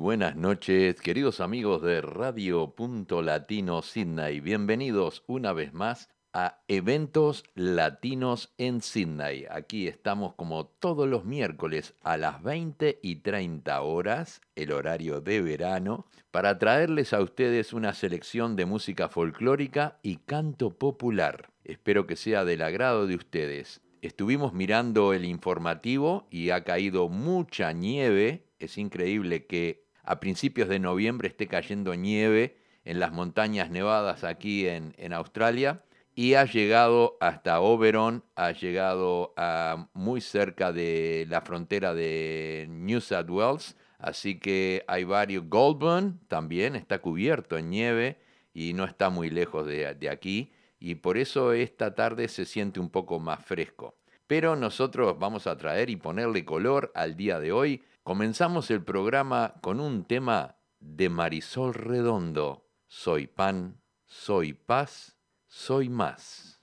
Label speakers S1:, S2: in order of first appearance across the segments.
S1: Buenas noches, queridos amigos de Radio Punto Latino Sydney. Bienvenidos una vez más a Eventos Latinos en Sydney. Aquí estamos como todos los miércoles a las 20 y 30 horas, el horario de verano, para traerles a ustedes una selección de música folclórica y canto popular. Espero que sea del agrado de ustedes. Estuvimos mirando el informativo y ha caído mucha nieve. Es increíble que a principios de noviembre esté cayendo nieve en las montañas nevadas aquí en, Australia y ha llegado hasta Oberon, ha llegado a muy cerca de la frontera de New South Wales, así que hay varios. Goulburn también está cubierto en nieve y no está muy lejos de, de aquí, y por eso esta tarde se siente un poco más fresco. Pero nosotros vamos a traer y ponerle color al día de hoy. Comenzamos el programa con un tema de Marisol Redondo. Soy pan, soy paz soy más.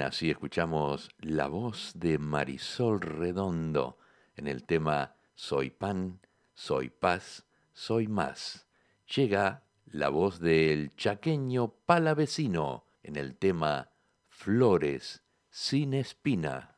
S1: Así escuchamos la voz de Marisol Redondo en el tema Soy pan, soy paz, soy más. Llega la voz del chaqueño palavecino en el tema Flores sin espina.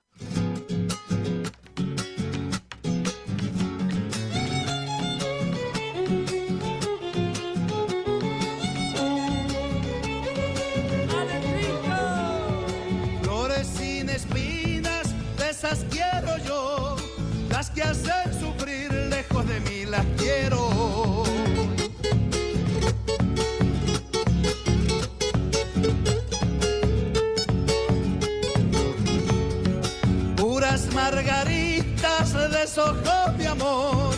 S2: Margaritas deshojó mi amor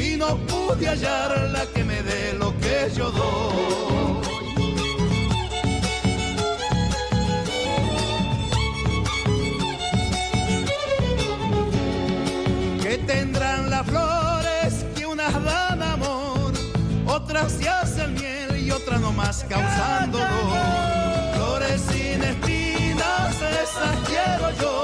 S2: y no pude hallar la que me dé lo que yo doy. tendrán las flores que unas dan amor, otras se hacen miel y otras nomás causando dolor. Flores sin espinas, esas quiero yo,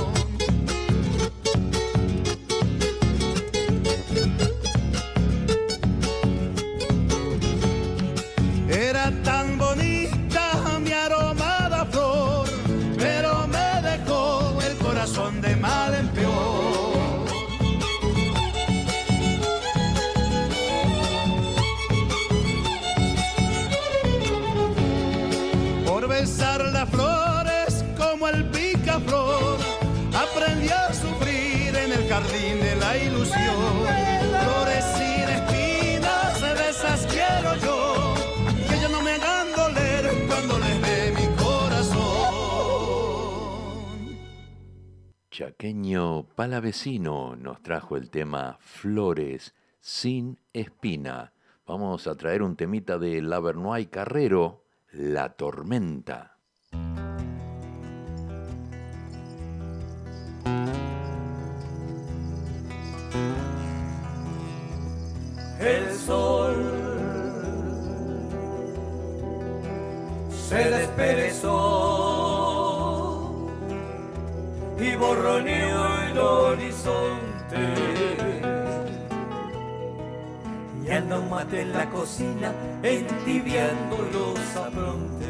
S3: Chaqueño Palavecino nos trajo el tema Flores sin espina. Vamos a traer un temita de Lavernoy Carrero, La Tormenta.
S4: el sol se desperezó y borroneó el horizonte. Y anda un mate en la cocina entibiando los aprontes.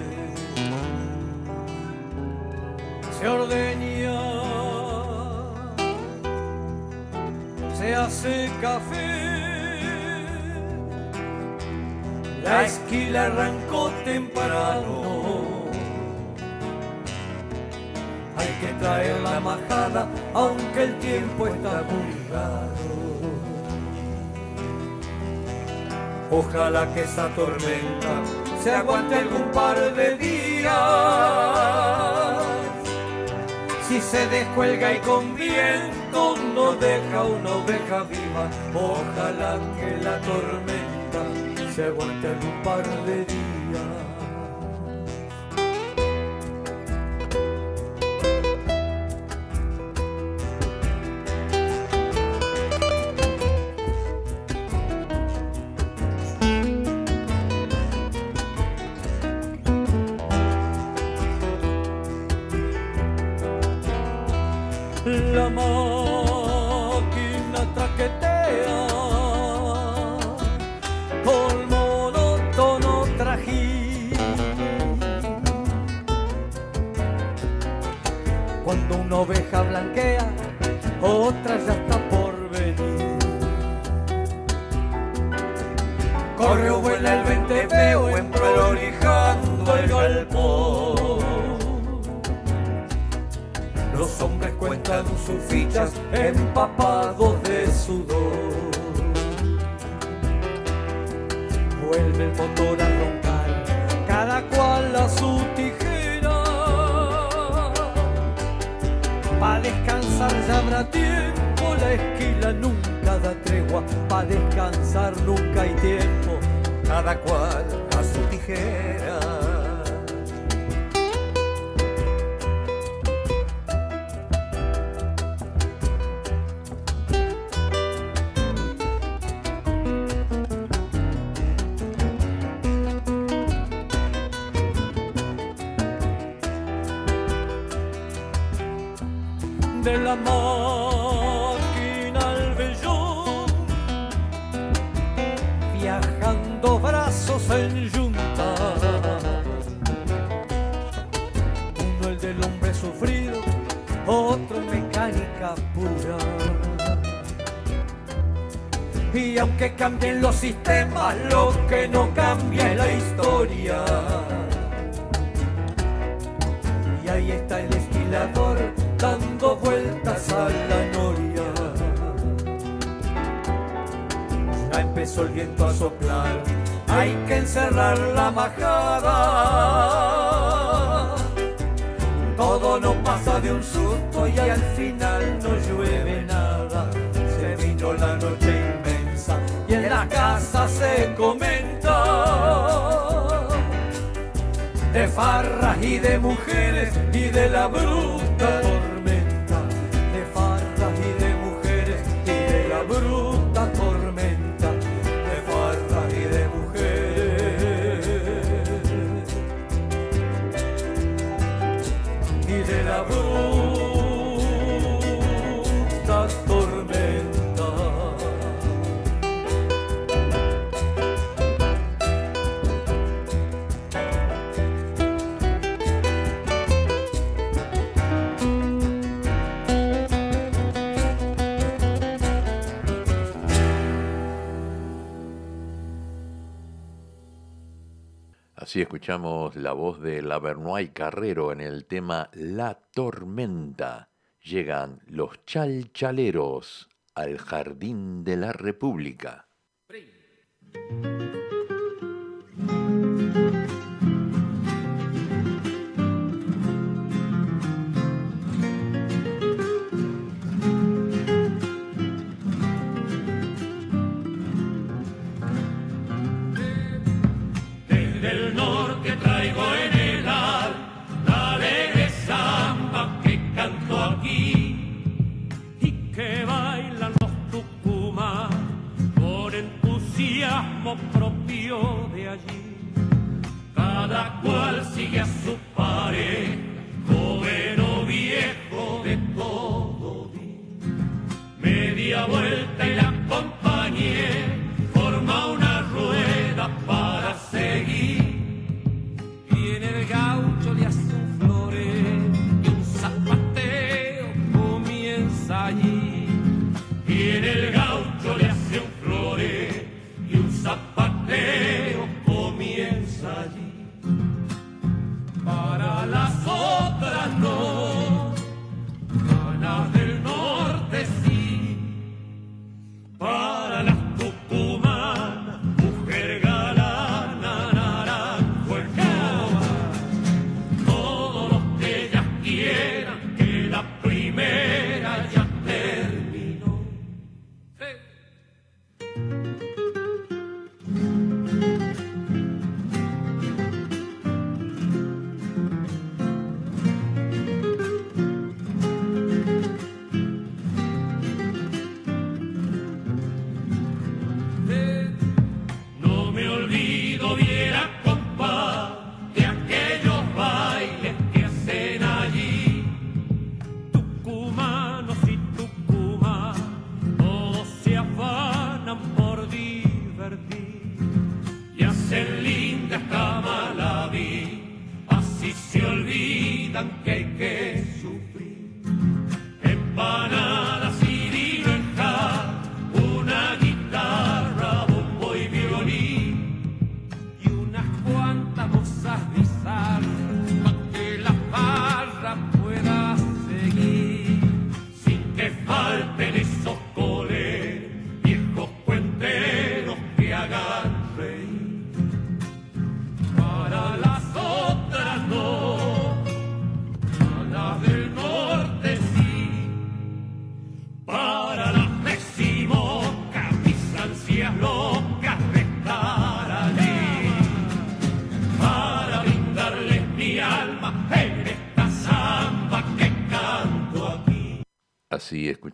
S4: Se ordeña se hace café. La esquila arrancó temprano. Hay que traer la majada, aunque el tiempo está muy. Ojalá que esa tormenta se aguante algún par de días. Si se descuelga y con viento no deja una oveja viva, ojalá que la tormenta se aguante un par de días. Otra ya está por venir. Corre o vuela el vente veo emprolijando el galpón. Los hombres cuentan sus fichas empapados de sudor. Vuelve el motor a roncar, cada cual habrá tiempo, la esquila nunca da tregua. Pa' descansar nunca hay tiempo, cada cual a su tijera. Que cambien los sistemas, lo que no cambia es la historia. Y ahí está el esquilador dando vueltas a la noria. Ya empezó el viento a soplar, hay que encerrar la majada. Todo no pasa de un susto y al final no llueve nada. Y en la casa se comenta de farras y de mujeres y de la bruta
S3: Así escuchamos la voz de Lavernoy Carrero en el tema La Tormenta.
S1: llegan los chalchaleros al Jardín de la República.
S5: Propio de allí. Cada cual sigue a su pared, joven o viejo de todo. Media vuelta y la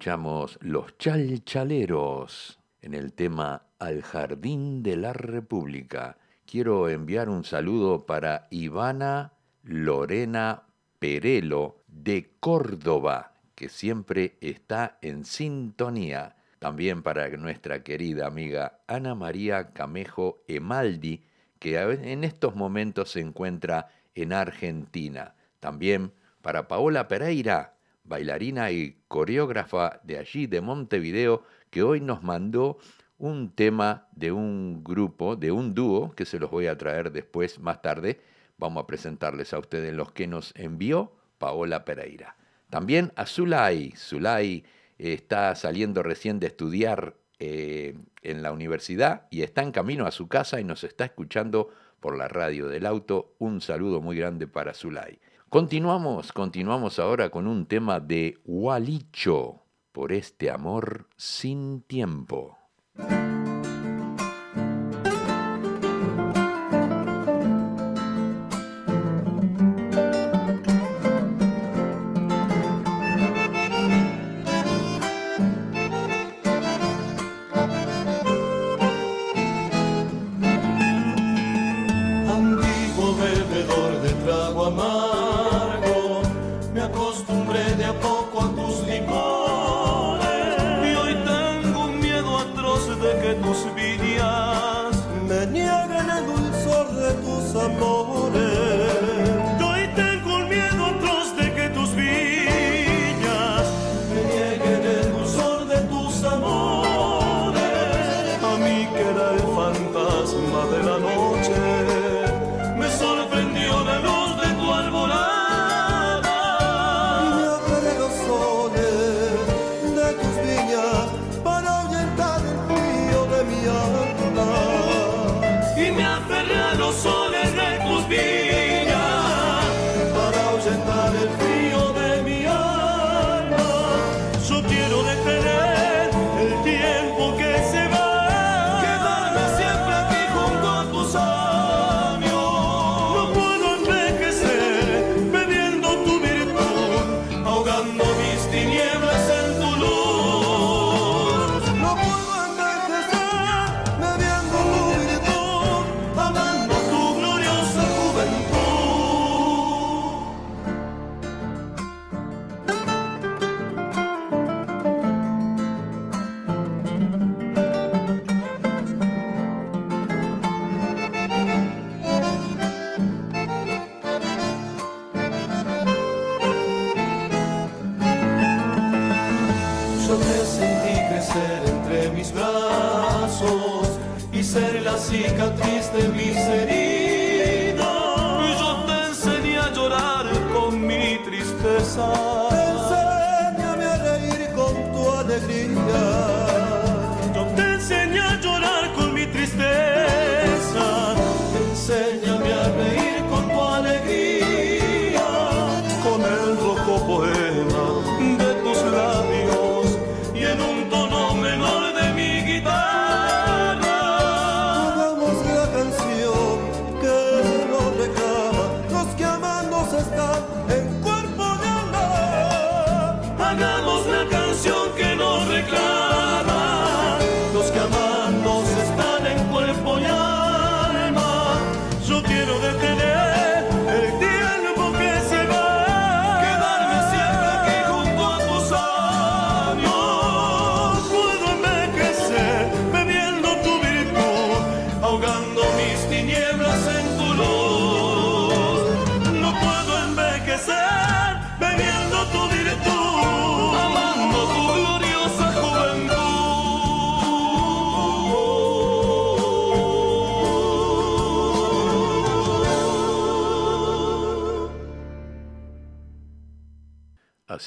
S5: Los Chalchaleros en el tema Al Jardín de la República. Quiero enviar un saludo para Ivana Lorena Perelo de Córdoba, que siempre está en sintonía. También para nuestra querida amiga Ana María Camejo Emaldi, que en estos momentos se encuentra en Argentina. También para Paola Pereira, bailarina y coreógrafa de allí, de Montevideo, que hoy nos mandó un tema de un grupo, de un dúo, que se los voy a traer después, más tarde. Vamos a presentarles a ustedes los que nos envió Paola Pereira. También a Zulay. Zulay eh, está saliendo recién de estudiar eh, en la universidad y está en camino a su casa y nos está escuchando por la radio del auto. Un saludo muy grande para Zulay. Continuamos, continuamos ahora con un tema de Walicho, por este amor sin tiempo.
S6: amores.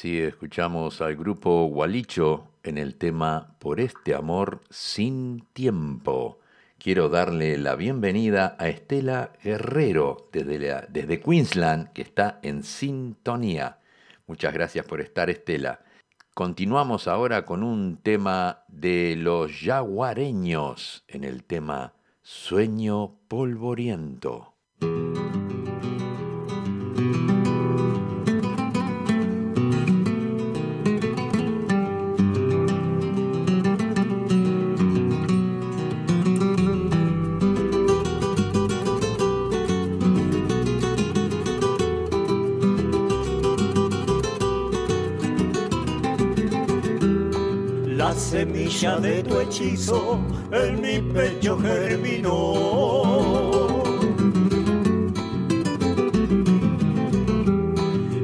S1: Así escuchamos al grupo Gualicho en el tema Por este amor sin tiempo. Quiero darle la bienvenida a Estela Guerrero desde, desde Queensland, que está en sintonía. Muchas gracias por estar, Estela. Continuamos ahora con un tema de los yaguareños en el tema Sueño polvoriento.
S7: Semilla de tu hechizo en mi pecho germinó.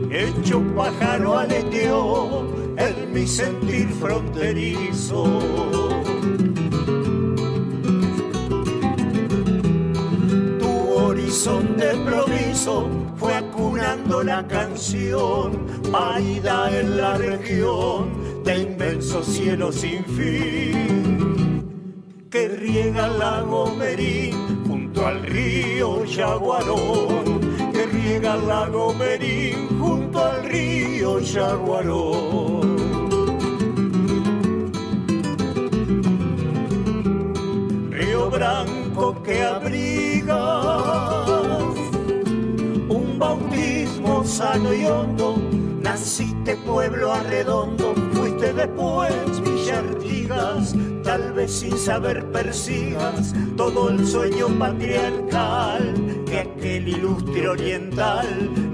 S7: Hecho pájaro aleteó en mi sentir fronterizo. Tu horizonte proviso fue acunando la canción, parida en la región de inmenso cielo sin fin, que riega el lago Merín junto al río Yaguarón, que riega el lago Merín junto al río Yaguarón. Río Branco que abriga un bautismo sano y hondo. Naciste pueblo arredondo, después Villa Artigas, tal vez sin saber persigas todo el sueño patriarcal que aquel ilustre oriental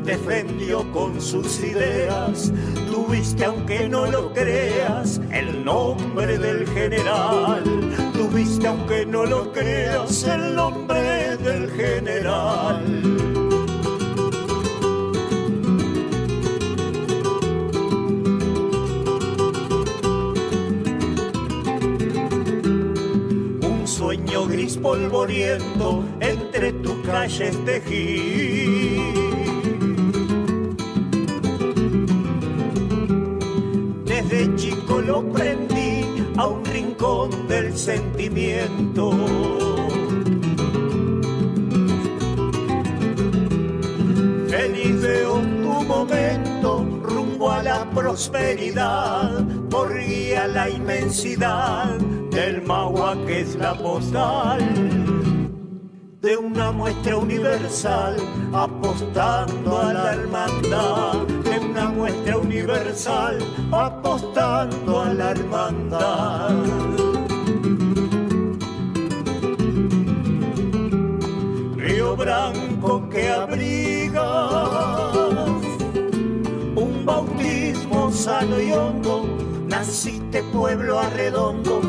S7: defendió con sus ideas. Tuviste, aunque no lo creas, el nombre del general. Tuviste, aunque no lo creas, el nombre del general. gris polvoriento entre tus calles tejí. Desde chico lo prendí a un rincón del sentimiento. Feliz veo tu momento rumbo a la prosperidad, por guía la inmensidad del Magua que es la postal de una muestra universal apostando a la hermandad de una muestra universal apostando a la hermandad Río Branco que abriga un bautismo sano y hondo. Naciste pueblo arredondo,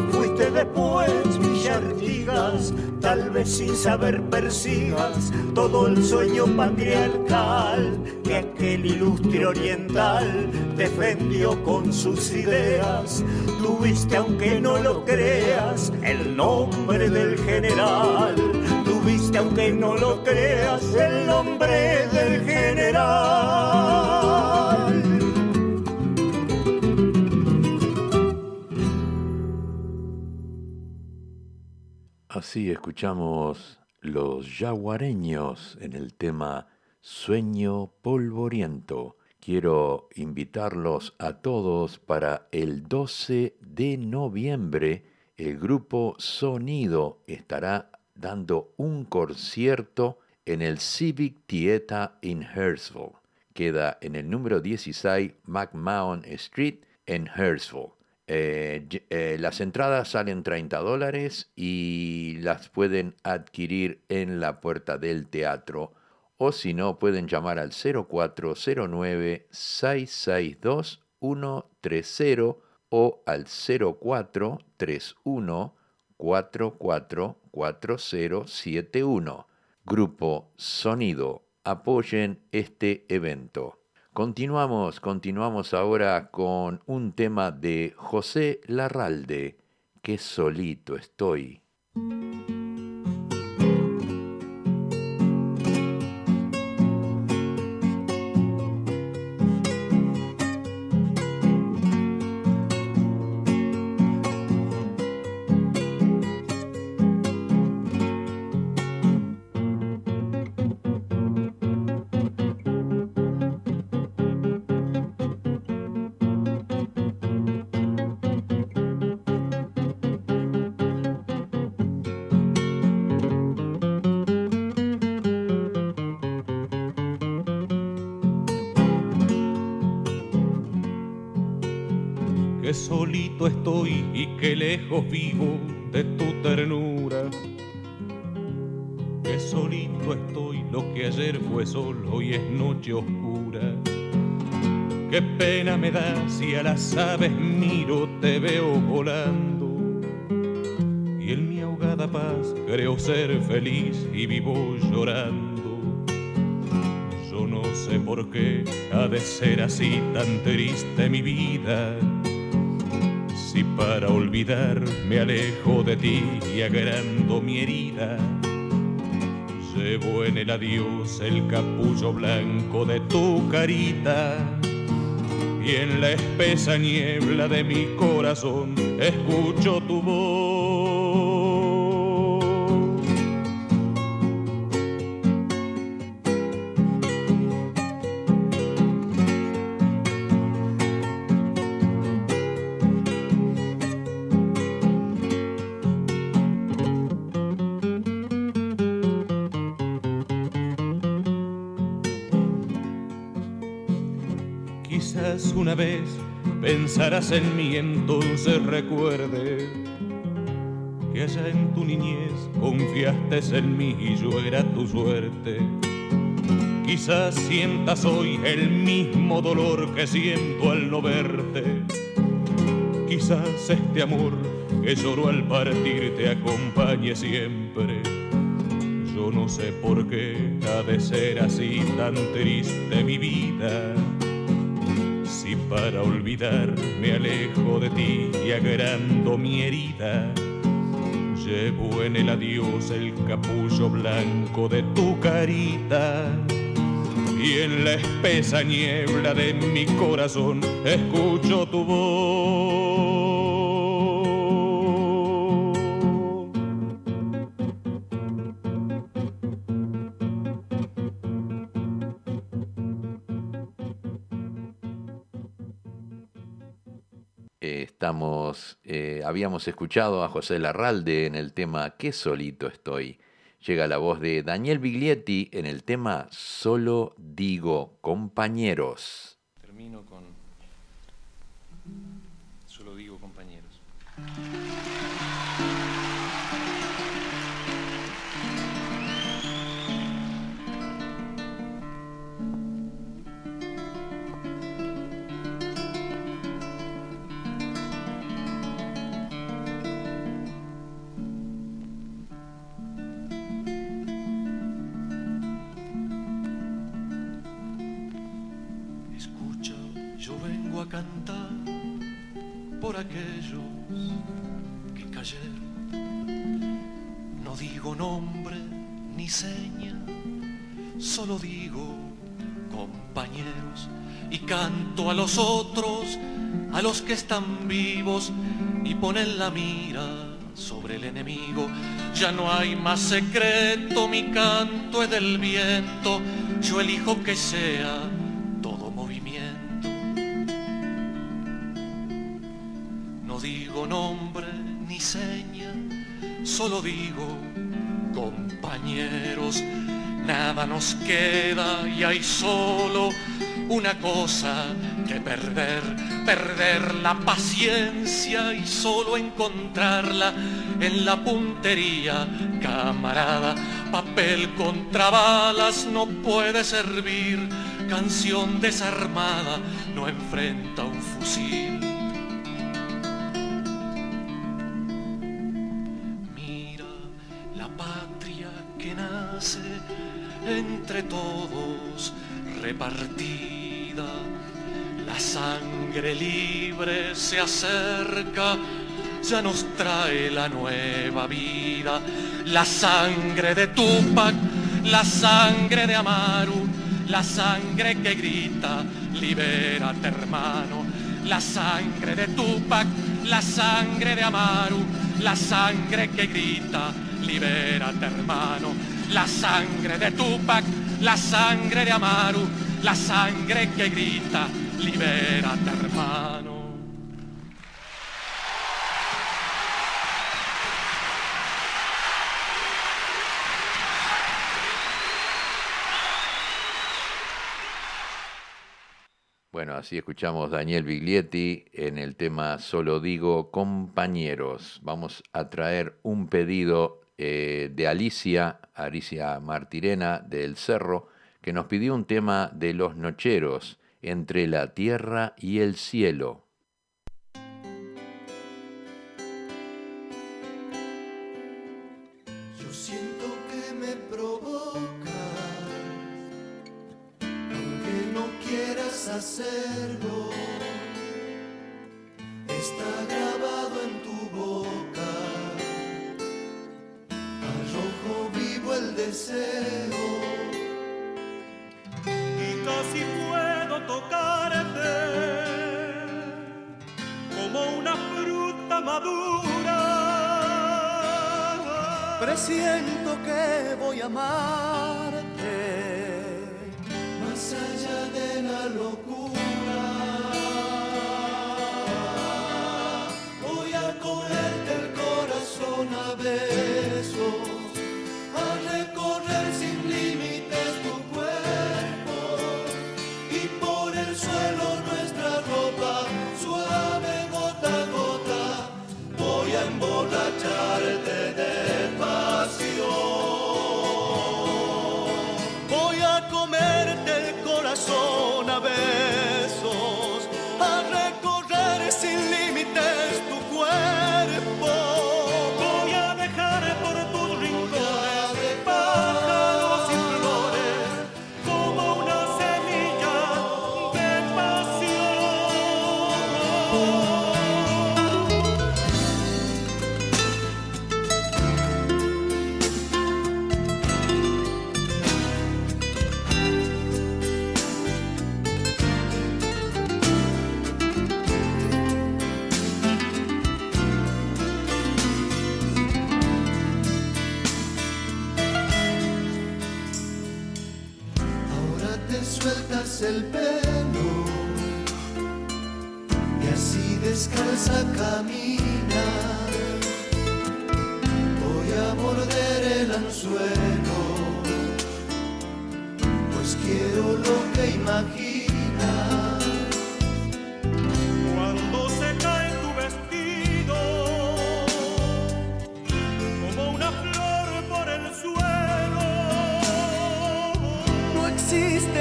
S7: después Villartigas, tal vez sin saber persigas todo el sueño patriarcal que aquel ilustre oriental defendió con sus ideas. Tuviste, aunque no lo creas, el nombre del general. Tuviste, aunque no lo creas, el nombre del general.
S1: Así escuchamos los yaguareños en el tema Sueño Polvoriento. Quiero invitarlos a todos para el 12 de noviembre. El grupo Sonido estará dando un concierto en el Civic Theater in Hurstville. Queda en el número 16 McMahon Street en Hurstville. Eh, eh, las entradas salen 30 dólares y las pueden adquirir en la puerta del teatro o si no pueden llamar al 0409-662-130 o al 0431 444071. Grupo Sonido, apoyen este evento. Continuamos, continuamos ahora con un tema de José Larralde, que solito estoy.
S5: Vivo de tu ternura. Que solito estoy, lo que ayer fue solo y es noche oscura. Qué pena me da si a las aves miro, te veo volando. Y en mi ahogada paz creo ser feliz y vivo llorando. Yo no sé por qué ha de ser así tan triste mi vida para olvidar me alejo de ti y agrando mi herida, llevo en el adiós el capullo blanco de tu carita. Y en la espesa niebla de mi corazón escucho tu voz. En mí, entonces recuerde que allá en tu niñez confiaste en mí y yo era tu suerte. Quizás sientas hoy el mismo dolor que siento al no verte. Quizás este amor que lloró al partir te acompañe siempre. Yo no sé por qué ha de ser así tan triste mi vida si para olvidar me alejo de ti y agrando mi herida, llevo en el adiós el capullo blanco de tu carita. Y en la espesa niebla de mi corazón escucho tu voz.
S1: Eh, habíamos escuchado a José Larralde en el tema Qué solito estoy. Llega la voz de Daniel Biglietti en el tema Solo digo compañeros.
S8: Termino con Solo digo compañeros. Cantar por aquellos que cayeron. No digo nombre ni seña, solo digo compañeros y canto a los otros, a los que están vivos y ponen la mira sobre el enemigo. Ya no hay más secreto, mi canto es del viento, yo elijo que sea nombre ni seña, solo digo, compañeros, nada nos queda y hay solo una cosa que perder, perder la paciencia y solo encontrarla en la puntería, camarada, papel contra balas no puede servir, canción desarmada no enfrenta un fusil entre todos repartida. La sangre libre se acerca, ya nos trae la nueva vida. La sangre de Tupac, la sangre de Amaru, la sangre que grita, libérate hermano. La sangre de Tupac, la sangre de Amaru, la sangre que grita, libérate hermano la sangre de Tupac, la sangre de Amaru, la sangre que grita, libérate hermano.
S1: Bueno, así escuchamos Daniel Biglietti en el tema Solo digo compañeros. Vamos a traer un pedido eh, de Alicia, Alicia Martirena del Cerro, que nos pidió un tema de los nocheros, entre la tierra y el cielo.
S9: Yo siento deseo
S10: y casi puedo tocarte como una fruta madura.
S9: Presiento que voy a amarte más allá de la locura. Voy a comerte el corazón a besos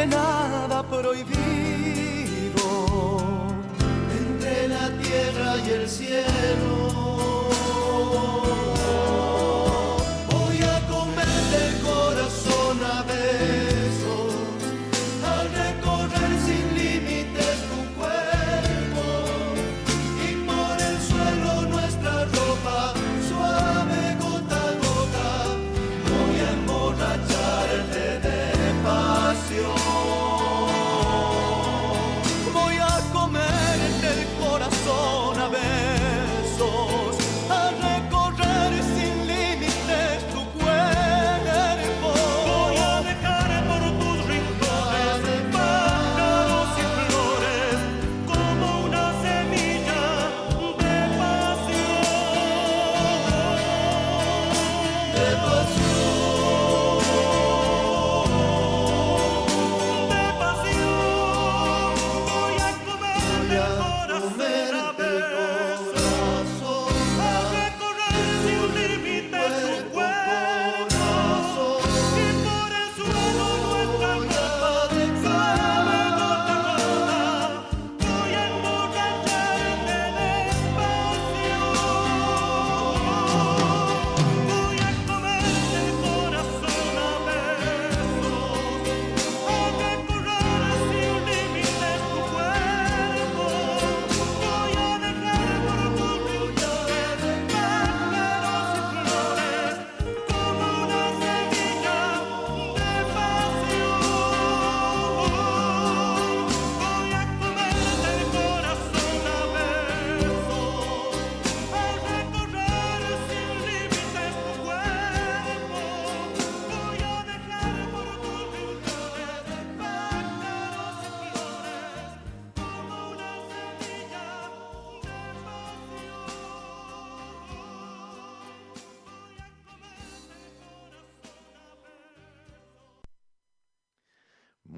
S10: nada prohibido entre la tierra y el cielo.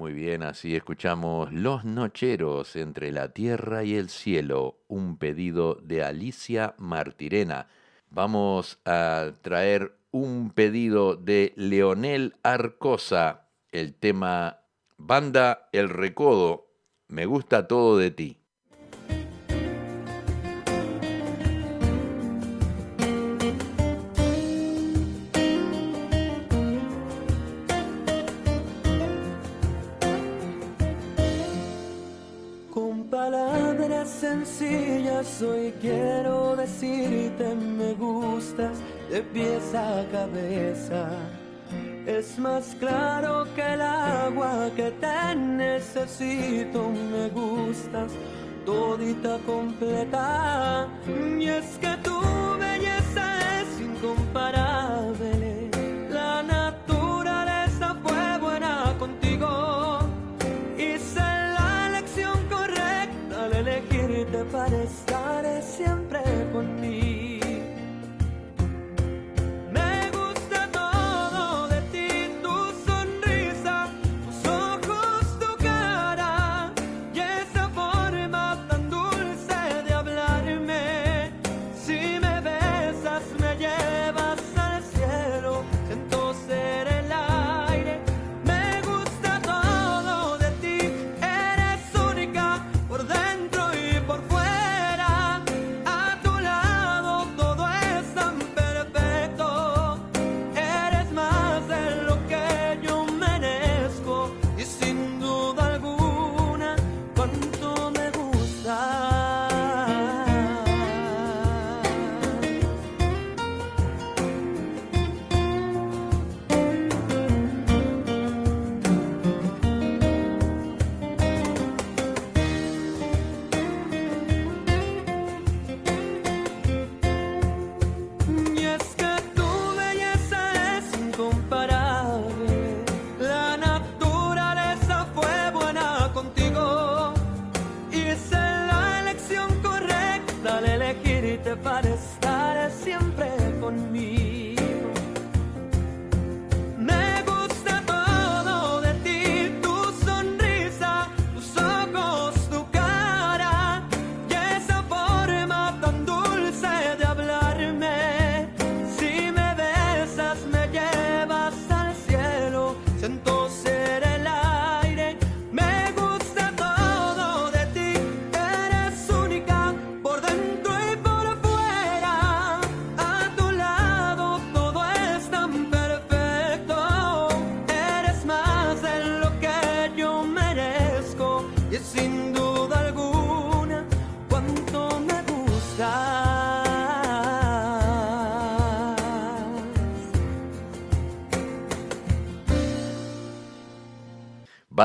S1: Muy bien, así escuchamos Los Nocheros entre la Tierra y el Cielo, un pedido de Alicia Martirena. Vamos a traer un pedido de Leonel Arcosa, el tema Banda El Recodo, Me gusta todo de ti.
S10: Es más claro que el agua que te necesito. Me gustas todita completa. Y es que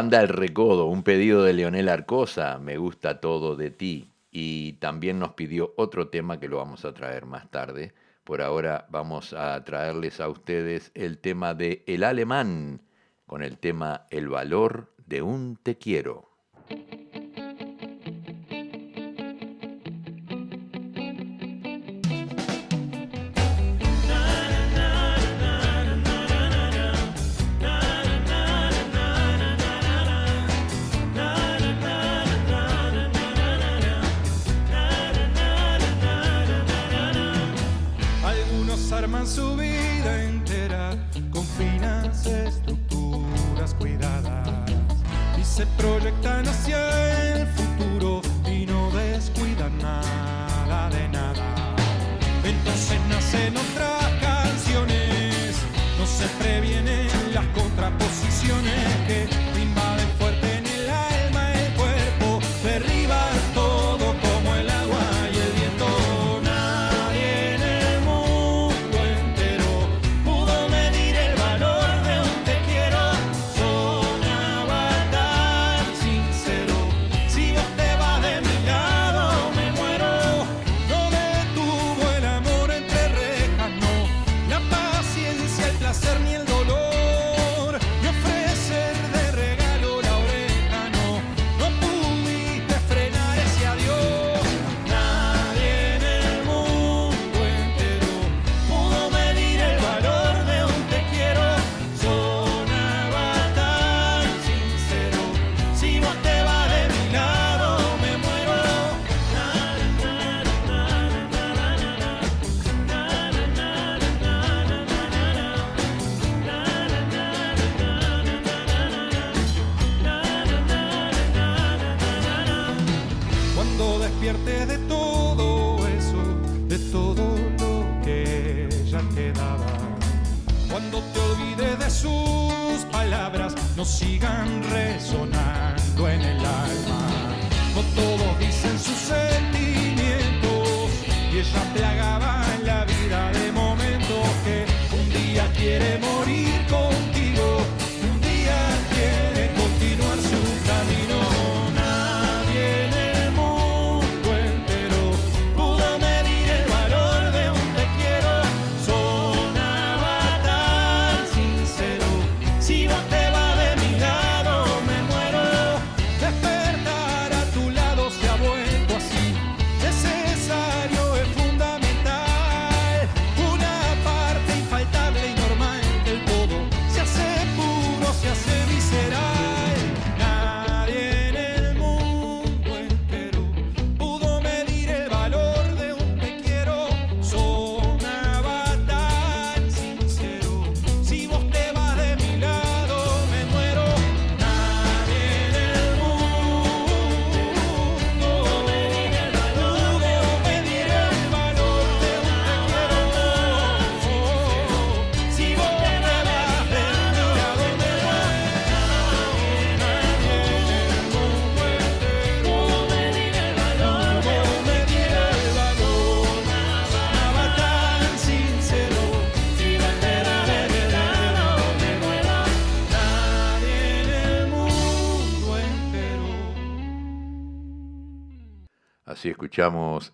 S3: Banda El Recodo, un pedido de Leonel Arcosa, me gusta todo de ti. Y también nos pidió otro tema que lo vamos a traer más tarde. Por ahora vamos a traerles a ustedes el tema de El Alemán, con el tema El valor de un te quiero.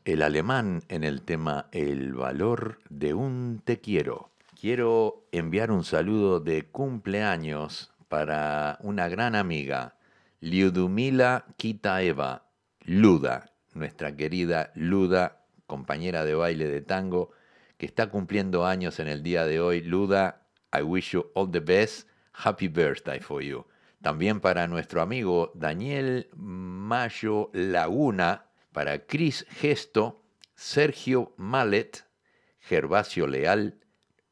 S3: El alemán en el tema El valor de un te quiero. Quiero enviar un saludo de cumpleaños para una gran amiga, Liudumila Kitaeva, Luda, nuestra querida Luda, compañera de baile de tango, que está cumpliendo años en el día de hoy. Luda, I wish you all the best. Happy birthday for you. También para nuestro amigo Daniel Mayo Laguna, para Cris Gesto, Sergio Mallet, Gervasio Leal,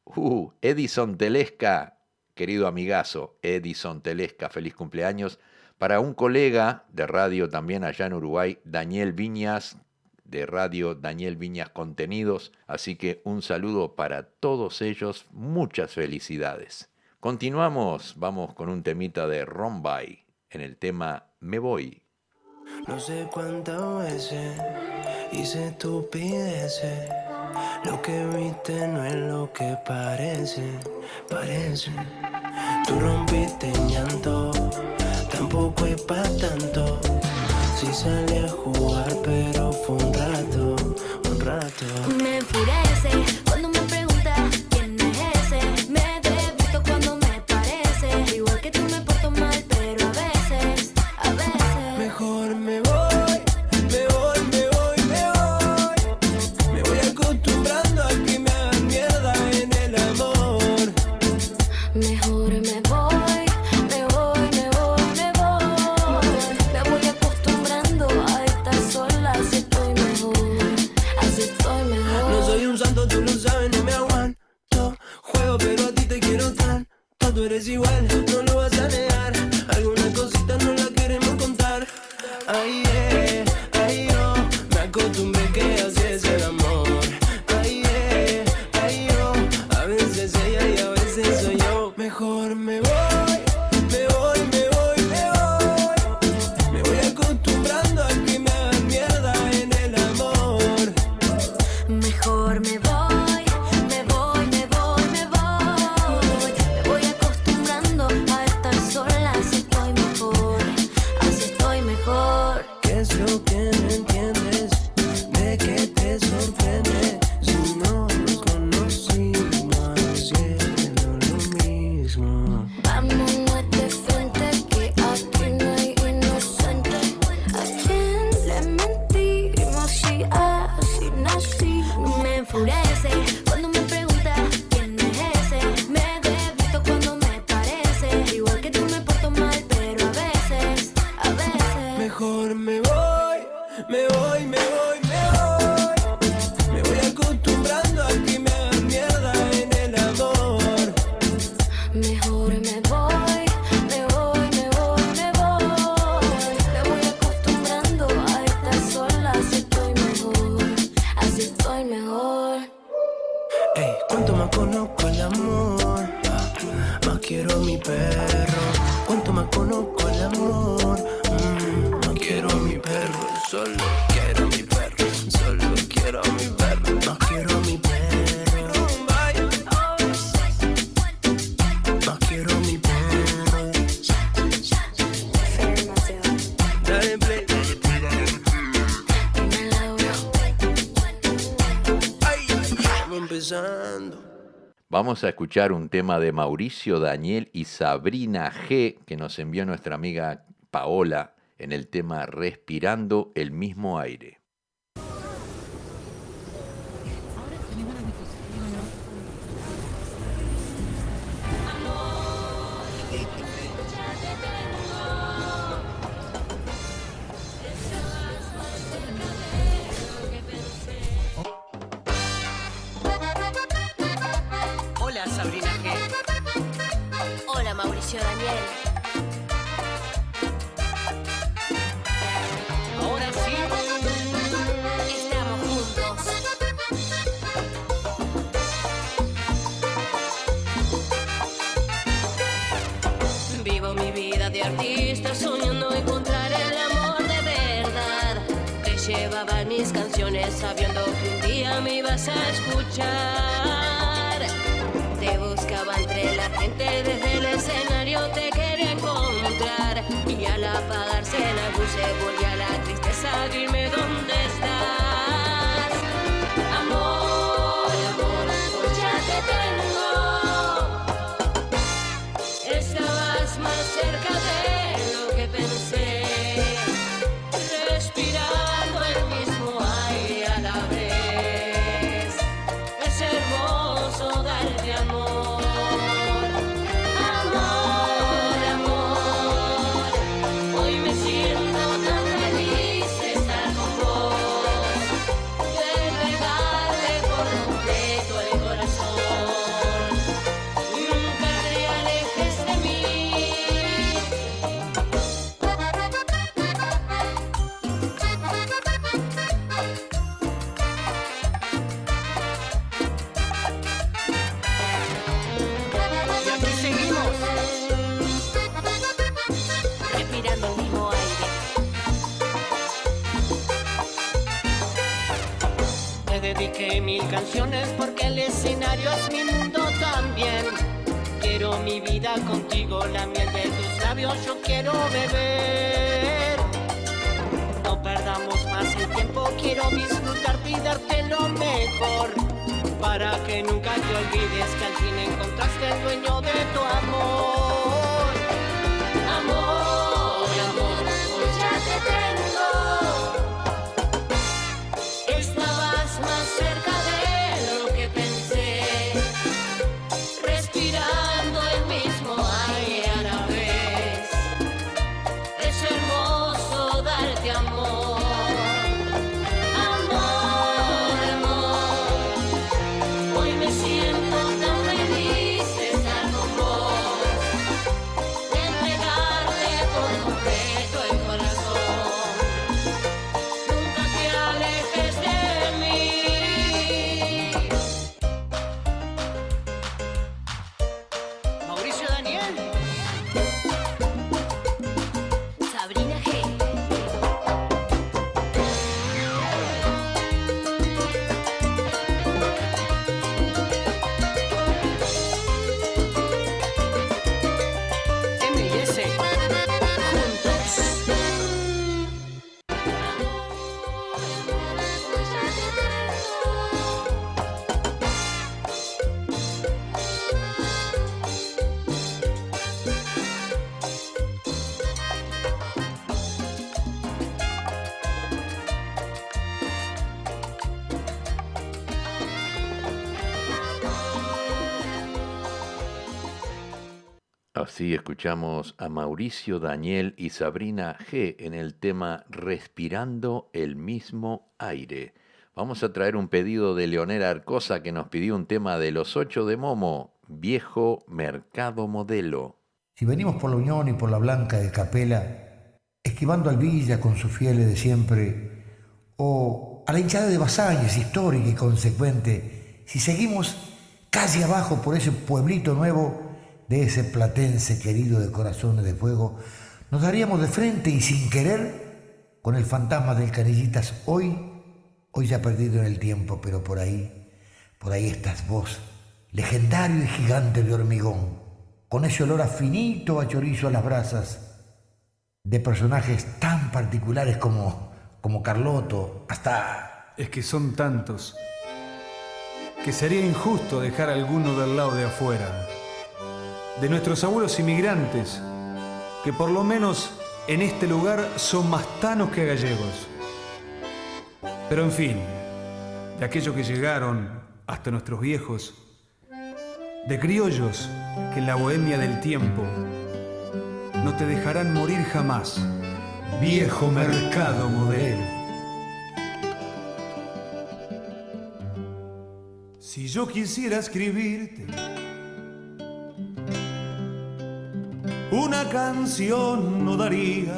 S3: uh, Edison Telesca, querido amigazo, Edison Telesca, feliz cumpleaños. Para un colega de radio también allá en Uruguay, Daniel Viñas, de radio Daniel Viñas Contenidos. Así que un saludo para todos ellos, muchas felicidades. Continuamos, vamos con un temita de Rombay en el tema Me Voy.
S11: No sé cuántas veces hice estupideces. Lo que viste no es lo que parece, parece. Tú rompiste llanto, tampoco es para tanto. Si sí salí a jugar, pero fue un rato, un rato.
S12: Me enfurece.
S11: Vamos
S3: a escuchar un tema de Mauricio, Daniel y Sabrina G, que nos envió nuestra amiga Paola en el tema Respirando el mismo aire.
S13: mi vida de artista soñando encontrar el amor de verdad. Te llevaban mis canciones sabiendo que un día me ibas a escuchar. Te buscaba entre la gente desde el escenario te quería encontrar y al apagarse la luz se volvía la tristeza dime dónde canciones porque el escenario es mi mundo también. Quiero mi vida contigo, la miel de tus labios yo quiero beber. No perdamos más el tiempo, quiero disfrutarte y darte lo mejor. Para que nunca te olvides que al fin encontraste el dueño de tu amor.
S1: Escuchamos a Mauricio Daniel y Sabrina G en el tema Respirando el mismo aire. Vamos a traer un pedido de Leonera Arcosa que nos pidió un tema de los ocho de Momo, Viejo Mercado Modelo.
S14: Si venimos por la Unión y por la Blanca de Capela, esquivando al Villa con sus fieles de siempre, o a la hinchada de Basalles, histórica y consecuente, si seguimos casi abajo por ese pueblito nuevo de ese platense querido de corazones de fuego, nos daríamos de frente y sin querer con el fantasma del Canillitas hoy, hoy ya perdido en el tiempo, pero por ahí, por ahí estás vos, legendario y gigante de hormigón, con ese olor a finito a chorizo a las brasas, de personajes tan particulares como, como Carloto, hasta...
S15: Es que son tantos que sería injusto dejar alguno del lado de afuera. De nuestros abuelos inmigrantes, que por lo menos en este lugar son más tanos que gallegos. Pero en fin, de aquellos que llegaron hasta nuestros viejos, de criollos que en la bohemia del tiempo no te dejarán morir jamás. Viejo mercado modelo.
S16: Si yo quisiera escribirte una canción no daría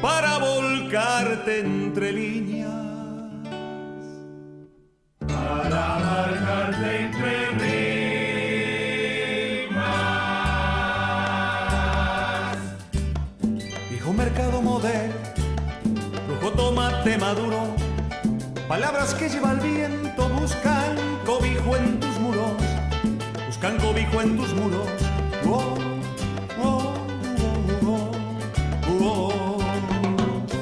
S16: para volcarte entre líneas. Para marcarte entre rimas. Viejo mercado modelo, rojo tomate maduro, palabras que lleva el viento buscan cobijo en tus muros. Oh, oh, oh, oh, oh.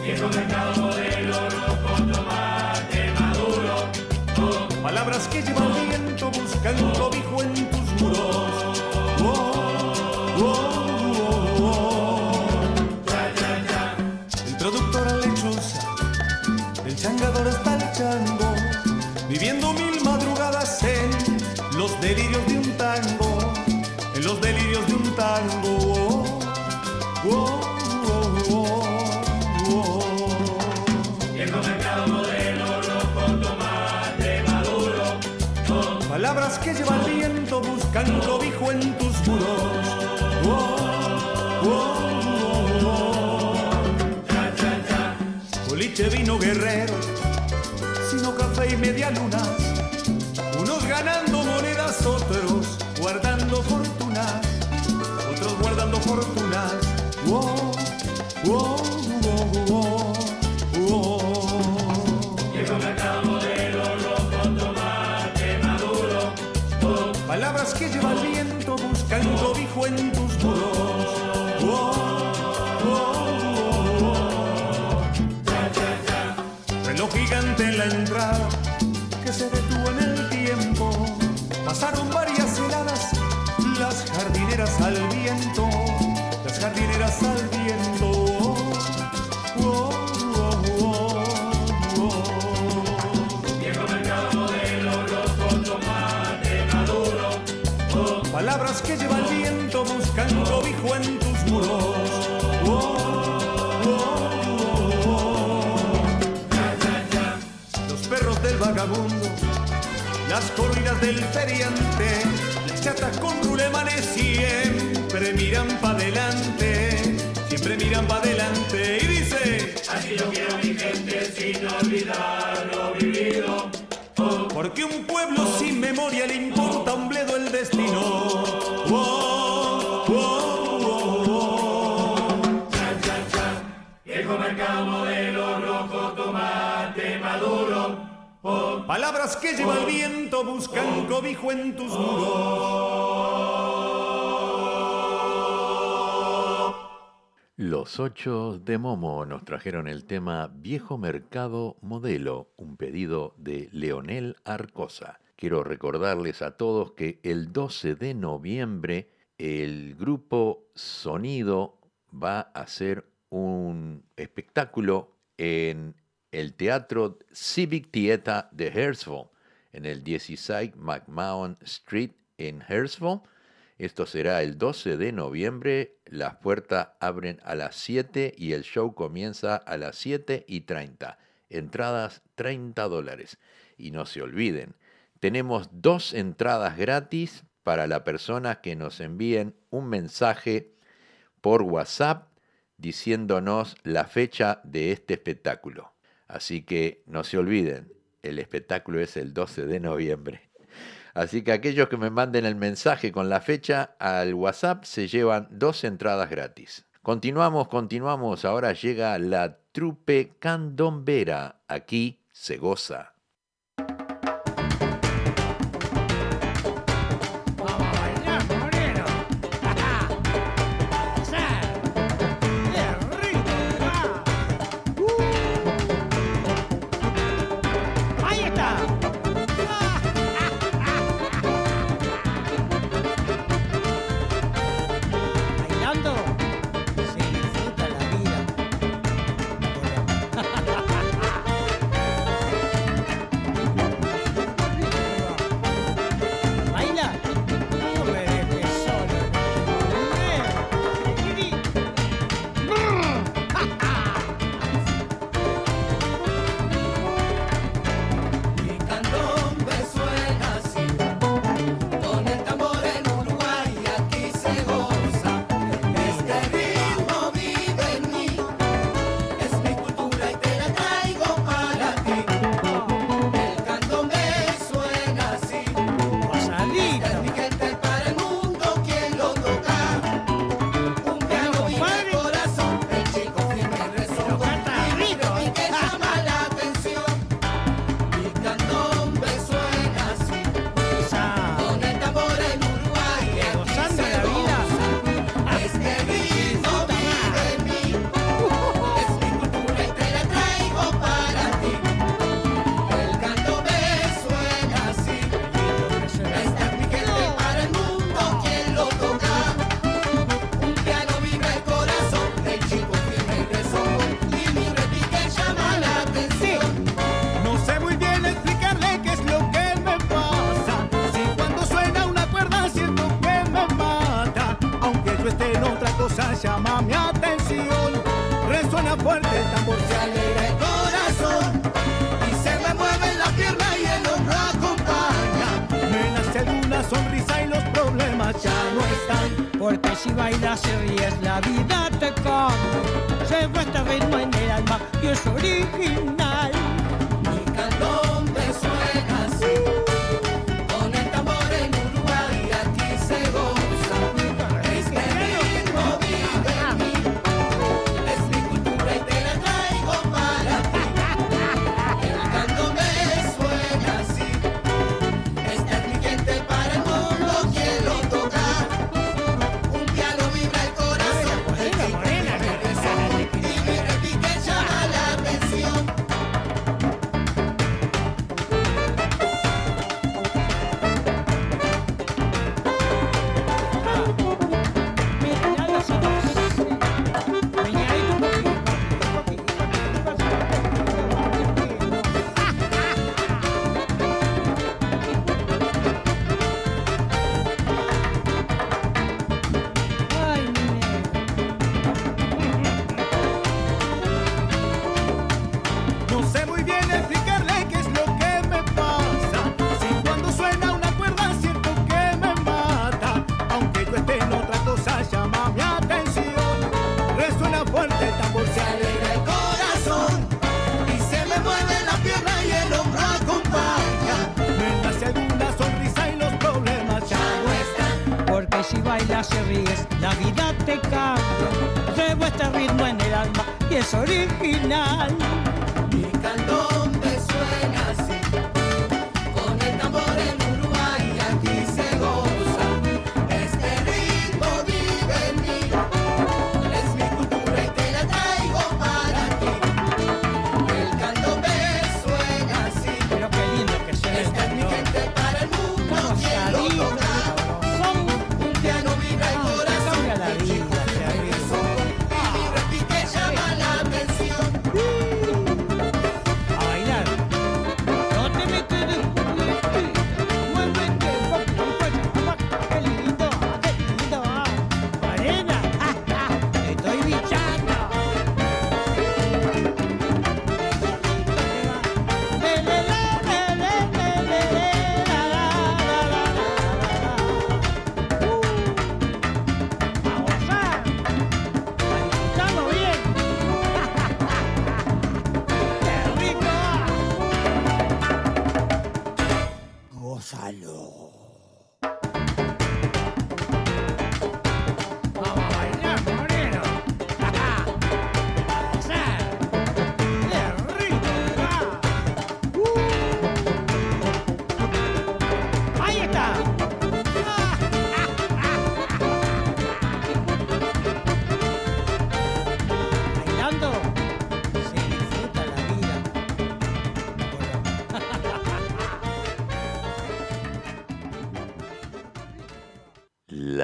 S16: Viejo mercado modelo, rojo, tomate maduro. Oh. Palabras que lleva el viento buscan cobijo cobijo en tus muros. Oh, oh, oh, oh. Boliche vino guerrero, sino café y media luna unos ganando monedas, otros guardando fortunas, otros guardando fortunas. Wow, wow, wow, las corridas del feriante, las chatas con rulemanes siempre miran para adelante, siempre miran para adelante y dice,
S5: así yo quiero mi gente sin olvidar lo vivido.
S16: Porque un pueblo sin memoria le importa un bledo el destino. Oh, Que lleva el viento buscan cobijo en tus muros.
S1: Los ocho de Momo nos trajeron el tema Viejo Mercado Modelo, un pedido de Leonel Arcosa. Quiero recordarles a todos que el 12 de noviembre el grupo Sonido va a hacer un espectáculo en el Teatro Civic Theatre de Hersville, en el 16 McMahon Street en Hersville. Esto será el 12 de noviembre. Las puertas abren a las 7 y el show comienza a las 7 y 30. Entradas 30 dólares. Y no se olviden, tenemos dos entradas gratis para la persona que nos envíen un mensaje por WhatsApp diciéndonos la fecha de este espectáculo. Así que no se olviden, el espectáculo es el 12 de noviembre. Así que aquellos que me manden el mensaje con la fecha al WhatsApp se llevan dos entradas gratis. Continuamos, continuamos. Ahora llega la trupe candombera. Aquí se goza.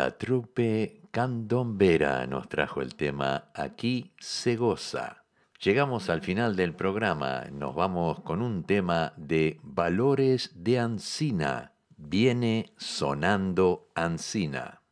S17: La
S1: trupe candombera nos trajo el tema Aquí se goza. Llegamos al final del programa, nos vamos con un tema de Valores de Ancina. Viene sonando Ancina.